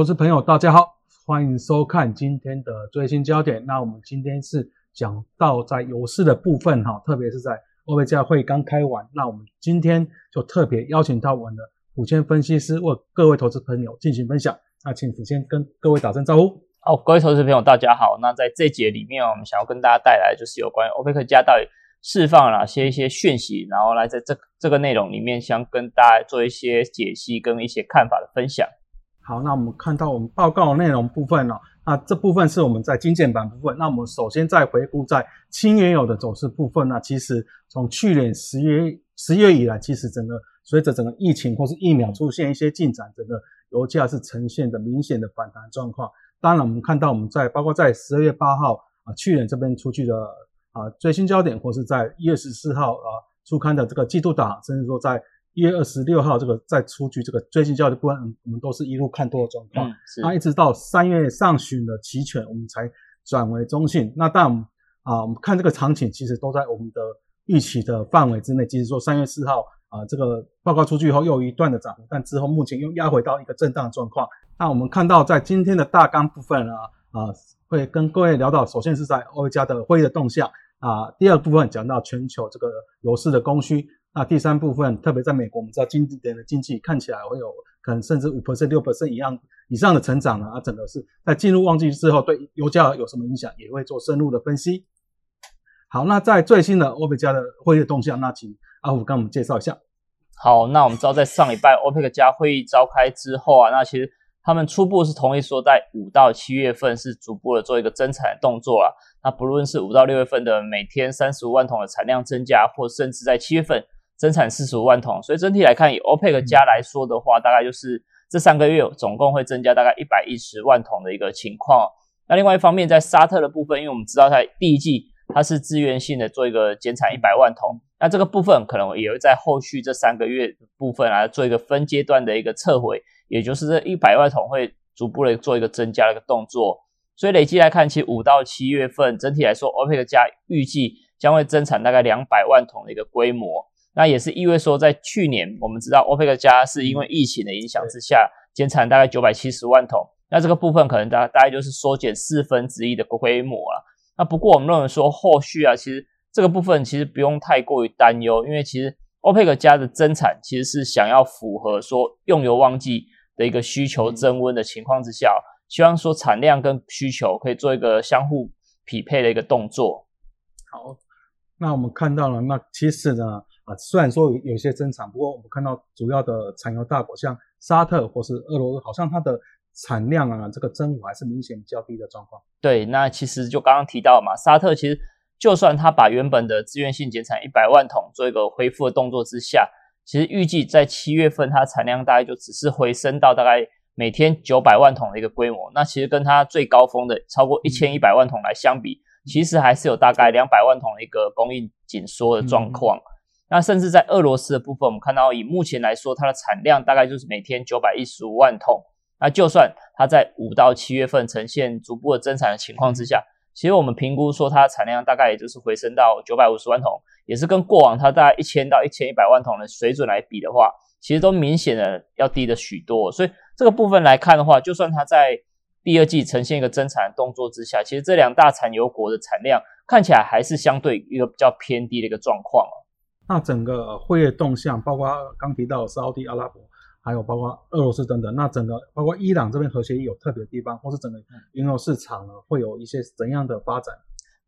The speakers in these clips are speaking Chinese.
投资朋友，大家好，欢迎收看今天的最新焦点。那我们今天是讲到在油市的部分哈，特别是在欧佩加会刚开完，那我们今天就特别邀请到我们的虎谦分析师为各位投资朋友进行分享。那请虎谦跟各位打声招呼。好，各位投资朋友，大家好。那在这节里面，我们想要跟大家带来就是有关于欧佩克加到底释放了哪些一些讯息，然后来在这这个内容里面，想跟大家做一些解析跟一些看法的分享。好，那我们看到我们报告内容部分呢，那这部分是我们在精简版部分。那我们首先在回顾在轻原油的走势部分呢，其实从去年十月十月以来，其实整个随着整个疫情或是疫苗出现一些进展，整个油价是呈现的明显的反弹状况。当然，我们看到我们在包括在十二月八号啊，去年这边出去的啊最新焦点，或是在一月十四号啊出刊的这个季度档，甚至说在。一月二十六号，这个再出具这个最新交易部分，我们都是一路看多的状况。那一直到三月上旬的期权，我们才转为中性。那但啊，我们看这个场景，其实都在我们的预期的范围之内。即使说三月四号啊，这个报告出去以后又一段的涨幅，但之后目前又压回到一个震荡状况。那我们看到在今天的大纲部分啊啊，会跟各位聊到，首先是在欧加的会议的动向啊，第二部分讲到全球这个油市的供需。那第三部分，特别在美国，我们知道经济点的经济看起来会有可能甚至五 percent、六 percent 一样以上的成长呢啊，整个是在进入旺季之后对油价有什么影响，也会做深入的分析。好，那在最新的欧佩加的会议动向，那请阿虎跟我们介绍一下。好，那我们知道在上礼拜欧佩克加会议召开之后啊，那其实他们初步是同意说，在五到七月份是逐步的做一个增产动作了。那不论是五到六月份的每天三十五万桶的产量增加，或甚至在七月份。增产四十五万桶，所以整体来看，以 OPEC 加来说的话，大概就是这三个月总共会增加大概一百一十万桶的一个情况。那另外一方面，在沙特的部分，因为我们知道它第一季它是自愿性的做一个减产一百万桶，那这个部分可能也会在后续这三个月部分来做一个分阶段的一个撤回，也就是这一百万桶会逐步的做一个增加的一个动作。所以累计来看，其实五到七月份整体来说，OPEC 加预计将会增产大概两百万桶的一个规模。那也是意味说，在去年我们知道 OPEC 加是因为疫情的影响之下减产大概九百七十万桶，那这个部分可能大大概就是缩减四分之一的规模了。那不过我们认为说，后续啊，其实这个部分其实不用太过于担忧，因为其实 OPEC 加的增产其实是想要符合说用油旺季的一个需求增温的情况之下，希望说产量跟需求可以做一个相互匹配的一个动作。好，那我们看到了，那其实呢。啊，虽然说有有些增产，不过我们看到主要的产油大国像沙特或是俄罗斯，好像它的产量啊，这个增幅还是明显较低的状况。对，那其实就刚刚提到嘛，沙特其实就算它把原本的自愿性减产一百万桶做一个恢复的动作之下，其实预计在七月份它产量大概就只是回升到大概每天九百万桶的一个规模。那其实跟它最高峰的超过一千一百万桶来相比，其实还是有大概两百万桶的一个供应紧缩的状况。那甚至在俄罗斯的部分，我们看到以目前来说，它的产量大概就是每天九百一十五万桶。那就算它在五到七月份呈现逐步的增产的情况之下，其实我们评估说它的产量大概也就是回升到九百五十万桶，也是跟过往它大概一千到一千一百万桶的水准来比的话，其实都明显的要低的许多。所以这个部分来看的话，就算它在第二季呈现一个增产的动作之下，其实这两大产油国的产量看起来还是相对一个比较偏低的一个状况那整个会议动向，包括刚提到沙特阿拉伯，还有包括俄罗斯等等，那整个包括伊朗这边核协议有特别的地方，或是整个原油市场呢，会有一些怎样的发展？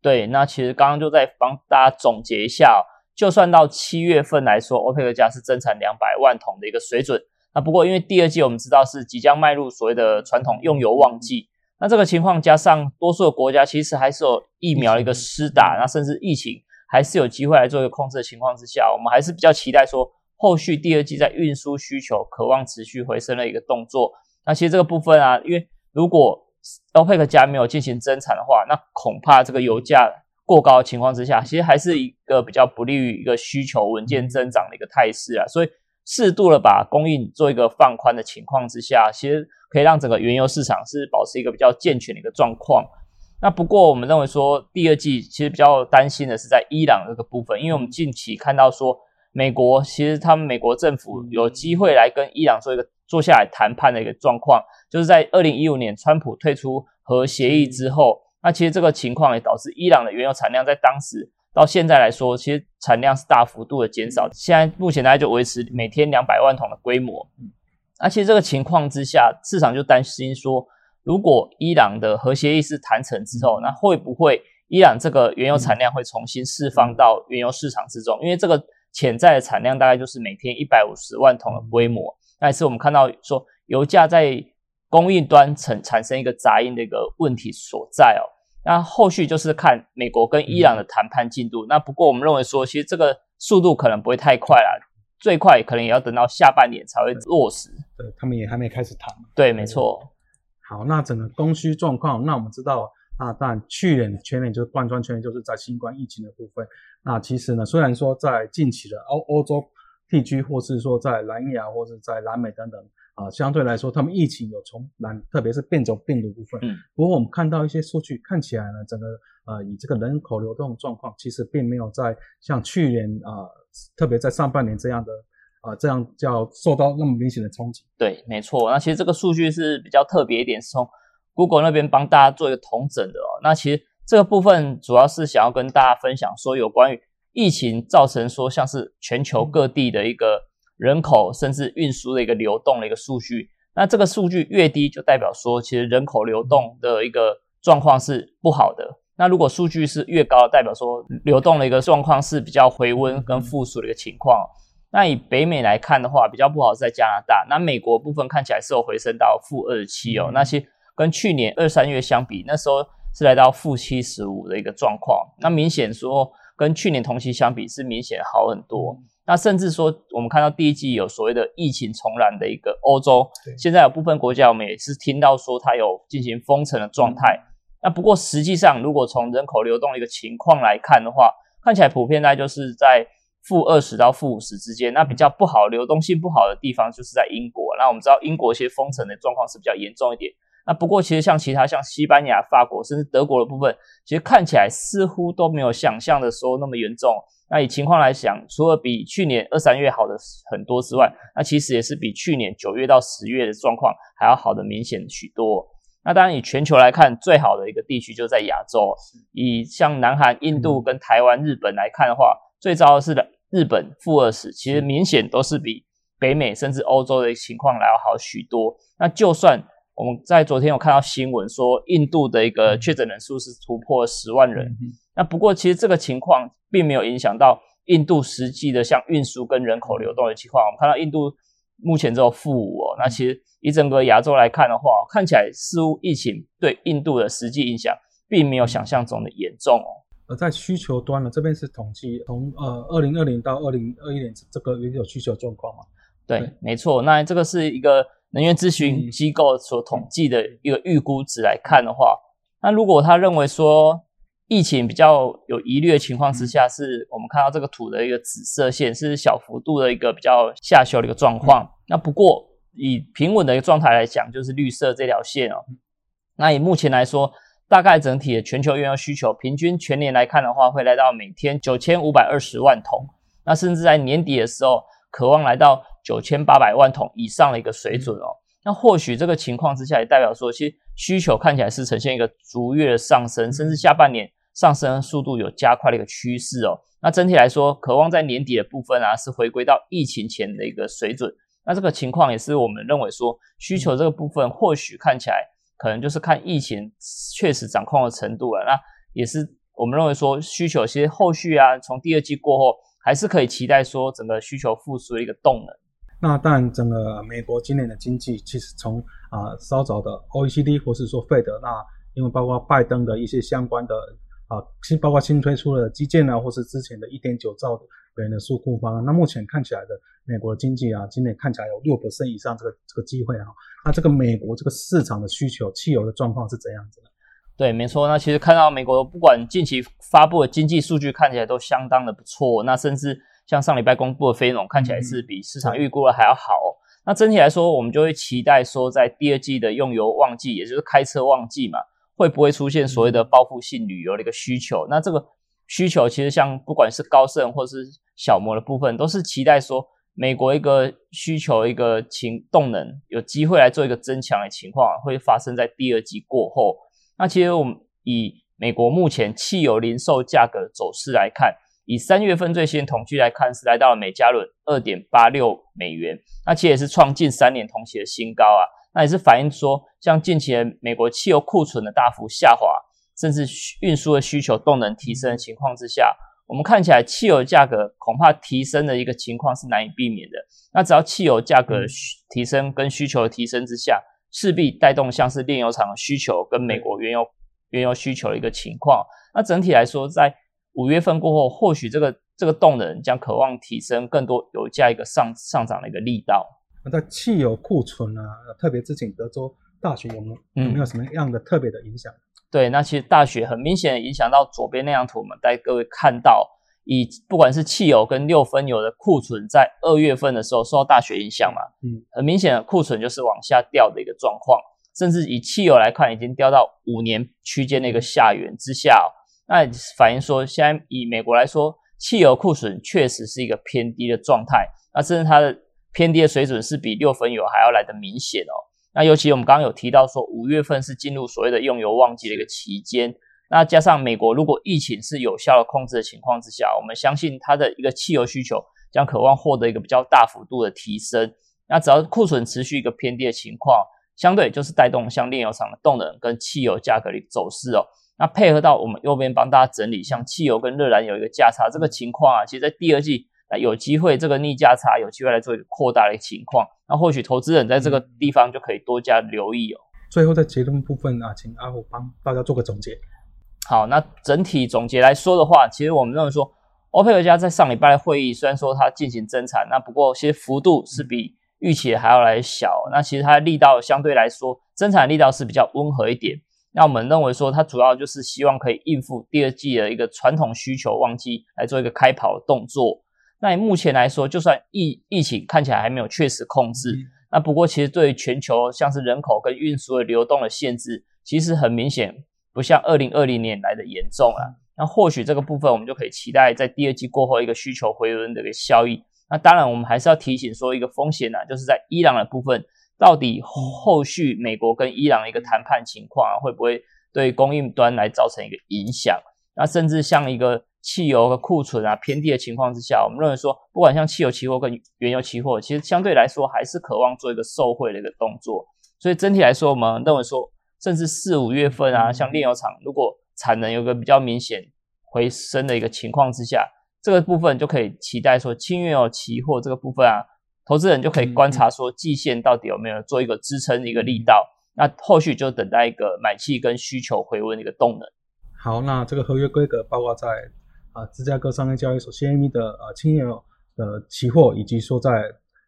对，那其实刚刚就在帮大家总结一下，就算到七月份来说，欧佩克加是增产两百万桶的一个水准。那不过因为第二季我们知道是即将迈入所谓的传统用油旺季，那这个情况加上多数的国家其实还是有疫苗的一个施打，那甚至疫情。还是有机会来做一个控制的情况之下，我们还是比较期待说后续第二季在运输需求渴望持续回升的一个动作。那其实这个部分啊，因为如果 OPEC 加没有进行增产的话，那恐怕这个油价过高的情况之下，其实还是一个比较不利于一个需求稳健增长的一个态势啊。所以适度的把供应做一个放宽的情况之下，其实可以让整个原油市场是保持一个比较健全的一个状况。那不过，我们认为说第二季其实比较担心的是在伊朗这个部分，因为我们近期看到说美国其实他们美国政府有机会来跟伊朗做一个坐下来谈判的一个状况，就是在二零一五年川普退出核协议之后，那其实这个情况也导致伊朗的原油产量在当时到现在来说，其实产量是大幅度的减少，现在目前大概就维持每天两百万桶的规模。那其实这个情况之下，市场就担心说，如果伊朗的核协议是谈成之后，那会不会伊朗这个原油产量会重新释放到原油市场之中？因为这个潜在的产量大概就是每天一百五十万桶的规模。那也是我们看到说，油价在供应端产产生一个杂音的一个问题所在哦。那后续就是看美国跟伊朗的谈判进度。那不过我们认为说，其实这个速度可能不会太快啦，最快可能也要等到下半年才会落实。对他们也还没开始谈。对，没错。好，那整个供需状况，那我们知道，啊，但去年全年就是贯穿全年，就是在新冠疫情的部分。那其实呢，虽然说在近期的欧欧洲。地区，或是说在南亚，或是在南美等等啊，相对来说，他们疫情有从南，特别是变种病毒部分。嗯。不过我们看到一些数据，看起来呢，整个呃，以这个人口流动状况，其实并没有在像去年啊，特别在上半年这样的啊，这样叫受到那么明显的冲击。对，没错。那其实这个数据是比较特别一点，是从 Google 那边帮大家做一个统整的哦。那其实这个部分主要是想要跟大家分享说，有关于。疫情造成说像是全球各地的一个人口甚至运输的一个流动的一个数据，那这个数据越低，就代表说其实人口流动的一个状况是不好的。那如果数据是越高，代表说流动的一个状况是比较回温跟复苏的一个情况。那以北美来看的话，比较不好是在加拿大。那美国部分看起来是有回升到负二十七哦，那些跟去年二三月相比，那时候是来到负七十五的一个状况。那明显说。跟去年同期相比是明显好很多。那甚至说，我们看到第一季有所谓的疫情重燃的一个欧洲，现在有部分国家我们也是听到说它有进行封城的状态。那不过实际上，如果从人口流动的一个情况来看的话，看起来普遍大概就是在负二十到负五十之间。那比较不好流动性不好的地方就是在英国。那我们知道英国一些封城的状况是比较严重一点。那不过，其实像其他像西班牙、法国，甚至德国的部分，其实看起来似乎都没有想象的时候那么严重。那以情况来讲，除了比去年二三月好的很多之外，那其实也是比去年九月到十月的状况还要好的明显许多。那当然，以全球来看，最好的一个地区就在亚洲。以像南韩、印度跟台湾、日本来看的话，最糟的是的日本负二十，其实明显都是比北美甚至欧洲的情况来要好许多。那就算我们在昨天有看到新闻说，印度的一个确诊人数是突破十万人。那不过其实这个情况并没有影响到印度实际的像运输跟人口流动的情况。我们看到印度目前只有负五哦。那其实以整个亚洲来看的话，看起来似乎疫情对印度的实际影响并没有想象中的严重哦。而在需求端呢，这边是统计从呃二零二零到二零二一年这个原有需求状况嘛？对，没错。那这个是一个。能源咨询机构所统计的一个预估值来看的话，那如果他认为说疫情比较有疑虑的情况之下，是我们看到这个图的一个紫色线是小幅度的一个比较下修的一个状况。那不过以平稳的一个状态来讲，就是绿色这条线哦。那以目前来说，大概整体的全球原油需求平均全年来看的话，会来到每天九千五百二十万桶。那甚至在年底的时候，渴望来到。九千八百万桶以上的一个水准哦，那或许这个情况之下也代表说，其实需求看起来是呈现一个逐月的上升，甚至下半年上升速度有加快的一个趋势哦。那整体来说，渴望在年底的部分啊，是回归到疫情前的一个水准。那这个情况也是我们认为说，需求这个部分或许看起来可能就是看疫情确实掌控的程度了。那也是我们认为说，需求其实后续啊，从第二季过后，还是可以期待说整个需求复苏的一个动能。那当然，整个美国今年的经济其实从啊稍早的 OECD 或是说费德，那因为包括拜登的一些相关的啊新包括新推出的基建啊，或是之前的一点九兆美元的纾困方案，那目前看起来的美国经济啊，今年看起来有六以上这个这个机会啊。那这个美国这个市场的需求，汽油的状况是怎样子的？对，没错。那其实看到美国不管近期发布的经济数据，看起来都相当的不错。那甚至像上礼拜公布的非农看起来是比市场预估的还要好。那整体来说，我们就会期待说，在第二季的用油旺季，也就是开车旺季嘛，会不会出现所谓的报复性旅游的一个需求？那这个需求其实像不管是高盛或是小摩的部分，都是期待说，美国一个需求一个情动能有机会来做一个增强的情况，会发生在第二季过后。那其实我们以美国目前汽油零售价格走势来看，以三月份最新统计来看，是来到了每加仑二点八六美元，那其实也是创近三年同期的新高啊。那也是反映说，像近期美国汽油库存的大幅下滑，甚至运输的需求动能提升的情况之下。我们看起来汽油价格恐怕提升的一个情况是难以避免的。那只要汽油价格提升跟需求的提升之下，势必带动像是炼油厂的需求跟美国原油原油需求的一个情况。那整体来说，在五月份过后，或许这个这个动能将渴望提升更多油价一个上上涨的一个力道。那在汽油库存啊，特别之前德州大学有没有有没有什么样的特别的影响？对，那其实大雪很明显影响到左边那张图，我们带各位看到，以不管是汽油跟六分油的库存，在二月份的时候受到大雪影响嘛，嗯，很明显的库存就是往下掉的一个状况，甚至以汽油来看，已经掉到五年区间的一个下缘之下，哦那反映说现在以美国来说，汽油库存确实是一个偏低的状态，那甚至它的偏低的水准是比六分油还要来的明显哦。那尤其我们刚刚有提到说，五月份是进入所谓的用油旺季的一个期间，那加上美国如果疫情是有效的控制的情况之下，我们相信它的一个汽油需求将渴望获得一个比较大幅度的提升。那只要库存持续一个偏低的情况，相对就是带动像炼油厂的动能跟汽油价格的走势哦。那配合到我们右边帮大家整理，像汽油跟热燃油一个价差这个情况啊，其实在第二季。那有机会，这个逆价差有机会来做一个扩大的情况，那或许投资人在这个地方就可以多加留意哦。最后在结论部分啊，请阿虎帮大家做个总结。好，那整体总结来说的话，其实我们认为说，欧佩克家在上礼拜的会议虽然说它进行增产，那不过其实幅度是比预期还要来小。那其实它的力道相对来说，增产力道是比较温和一点。那我们认为说，它主要就是希望可以应付第二季的一个传统需求旺季，来做一个开跑的动作。那目前来说，就算疫疫情看起来还没有确实控制，那不过其实对全球像是人口跟运输的流动的限制，其实很明显不像二零二零年来的严重了。那或许这个部分我们就可以期待在第二季过后一个需求回温的一个效益。那当然我们还是要提醒说一个风险呢，就是在伊朗的部分，到底后续美国跟伊朗的一个谈判情况啊，会不会对供应端来造成一个影响？那甚至像一个。汽油的库存啊偏低的情况之下，我们认为说，不管像汽油期货跟原油期货，其实相对来说还是渴望做一个受惠的一个动作。所以整体来说，我们认为说，甚至四五月份啊，像炼油厂如果产能有个比较明显回升的一个情况之下，这个部分就可以期待说，轻原油期货这个部分啊，投资人就可以观察说，季线到底有没有做一个支撑的一个力道。那后续就等待一个买气跟需求回温的一个动能。好，那这个合约规格包括在。啊，芝加哥商业交易所 CME 的呃轻油的期货，以及说在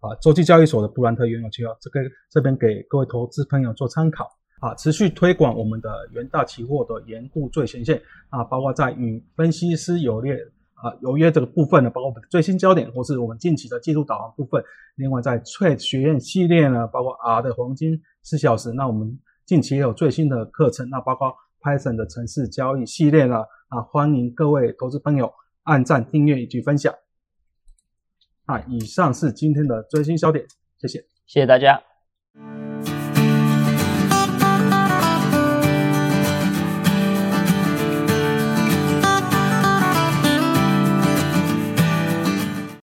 啊洲际交易所的布兰特原油期货，这个这边给各位投资朋友做参考。啊，持续推广我们的元大期货的盐固最前线啊，包括在与分析师有列啊有约这个部分呢，包括最新焦点或是我们近期的技术导航部分。另外在 Trade 学院系列呢，包括 R 的黄金四小时，那我们近期也有最新的课程，那包括 Python 的城市交易系列呢。啊，欢迎各位投资朋友按赞、订阅以及分享。啊，以上是今天的最新焦点，谢谢，谢谢大家。